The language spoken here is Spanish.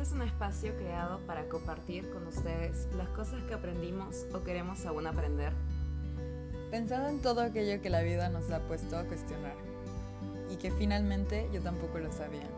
Este es un espacio creado para compartir con ustedes las cosas que aprendimos o queremos aún aprender. Pensando en todo aquello que la vida nos ha puesto a cuestionar y que finalmente yo tampoco lo sabía.